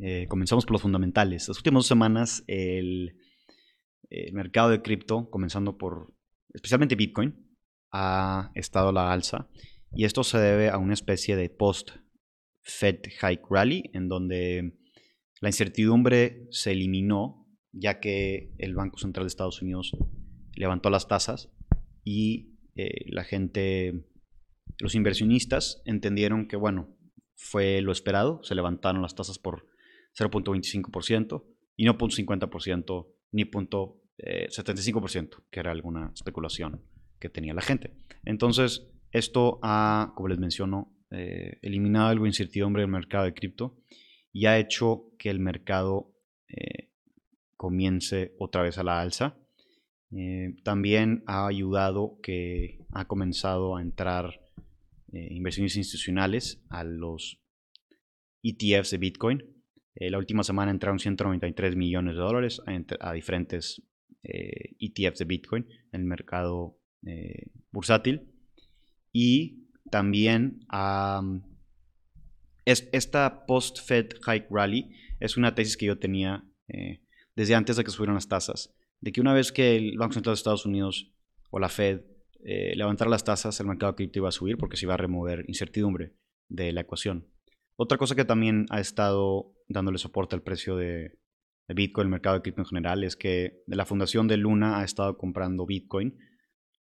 Eh, comenzamos por los fundamentales. Las últimas dos semanas el, mercado de cripto, comenzando por especialmente Bitcoin, ha estado a la alza. Y esto se debe a una especie de post-Fed Hike Rally, en donde la incertidumbre se eliminó, ya que el Banco Central de Estados Unidos levantó las tasas y eh, la gente, los inversionistas entendieron que, bueno, fue lo esperado, se levantaron las tasas por 0.25% y no 0.50% ni 0.75%, eh, que era alguna especulación que tenía la gente. Entonces, esto ha, como les menciono, eh, eliminado algo de incertidumbre del mercado de cripto y ha hecho que el mercado eh, comience otra vez a la alza. también ha ayudado que ha comenzado a entrar inversiones institucionales a los ETFs de Bitcoin eh, la última semana entraron 193 millones de dólares a, diferentes ETFs eh, e de Bitcoin en el mercado eh, bursátil. Y también esta post-Fed hike rally es una tesis que yo tenía desde antes de que subieran las tasas, de que una vez que el Banco Central de Estados Unidos o la Fed levantara las tasas, el mercado cripto iba a subir porque se iba a remover incertidumbre de la ecuación. Otra cosa que también ha estado dándole soporte al precio de, Bitcoin, el mercado de cripto en general, es que la fundación de Luna ha estado comprando Bitcoin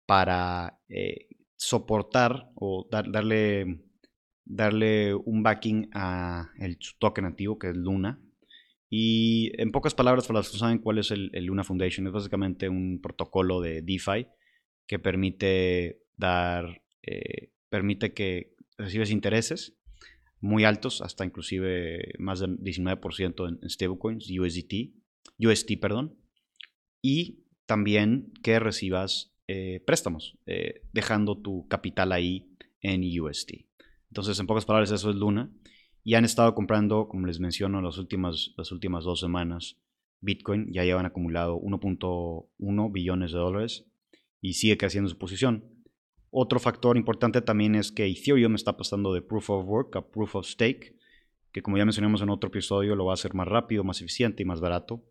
para eh, soportar o darle, darle un backing a el token nativo que es Luna. Y en pocas palabras, para los que no saben cuál es el, Luna Foundation, es básicamente un protocolo de DeFi que permite dar, eh, permite que recibes intereses muy altos, hasta inclusive más del 19% en, stablecoins, USDT, UST, perdón, y también que recibas eh, préstamos, eh, dejando tu capital ahí en UST. Entonces, en pocas palabras, eso es Luna. Y han estado comprando, como les menciono, las últimas, las últimas dos semanas, Bitcoin. Ya llevan acumulado 1.1 billones de dólares y sigue creciendo su posición. Otro factor importante también es que Ethereum está pasando de Proof of Work a Proof of Stake, que como ya mencionamos en otro episodio lo va a hacer más rápido, más eficiente y más barato.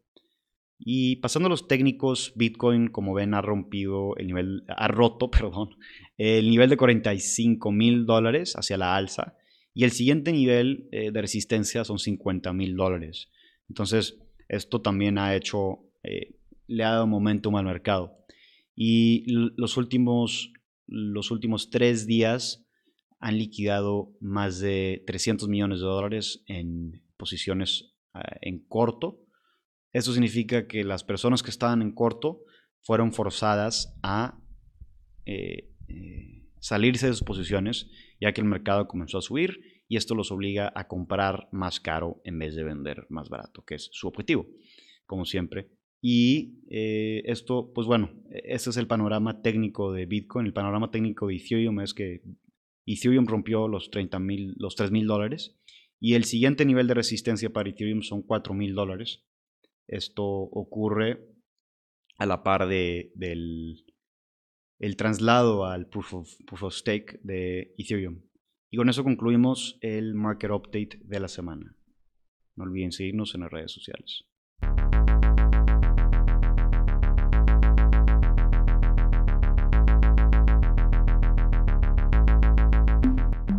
Y pasando a los técnicos, Bitcoin, como ven, ha rompido el nivel, ha roto, perdón, el nivel de 45 mil dólares hacia la alza. Y el siguiente nivel eh, de resistencia son 50 mil dólares. Entonces, esto también ha hecho, eh, le ha dado momentum al mercado. Y los últimos los últimos tres días han liquidado más de 300 millones de dólares en posiciones ah, en corto. Eso significa que las personas que estaban en corto fueron forzadas a eh, eh, salirse de sus posiciones ya que el mercado comenzó a subir y esto los obliga a comprar más caro en vez de vender más barato, que es su objetivo, como siempre. Y eh, esto, pues bueno, ese es el panorama técnico de Bitcoin. El panorama técnico de Ethereum es que Ethereum rompió los 30 mil, los 3 mil dólares. Y el siguiente nivel de resistencia para Ethereum son 4 mil dólares. Esto ocurre a la par de, del el traslado al proof of, proof of stake de Ethereum. Y con eso concluimos el market update de la semana. No olviden seguirnos en las redes sociales.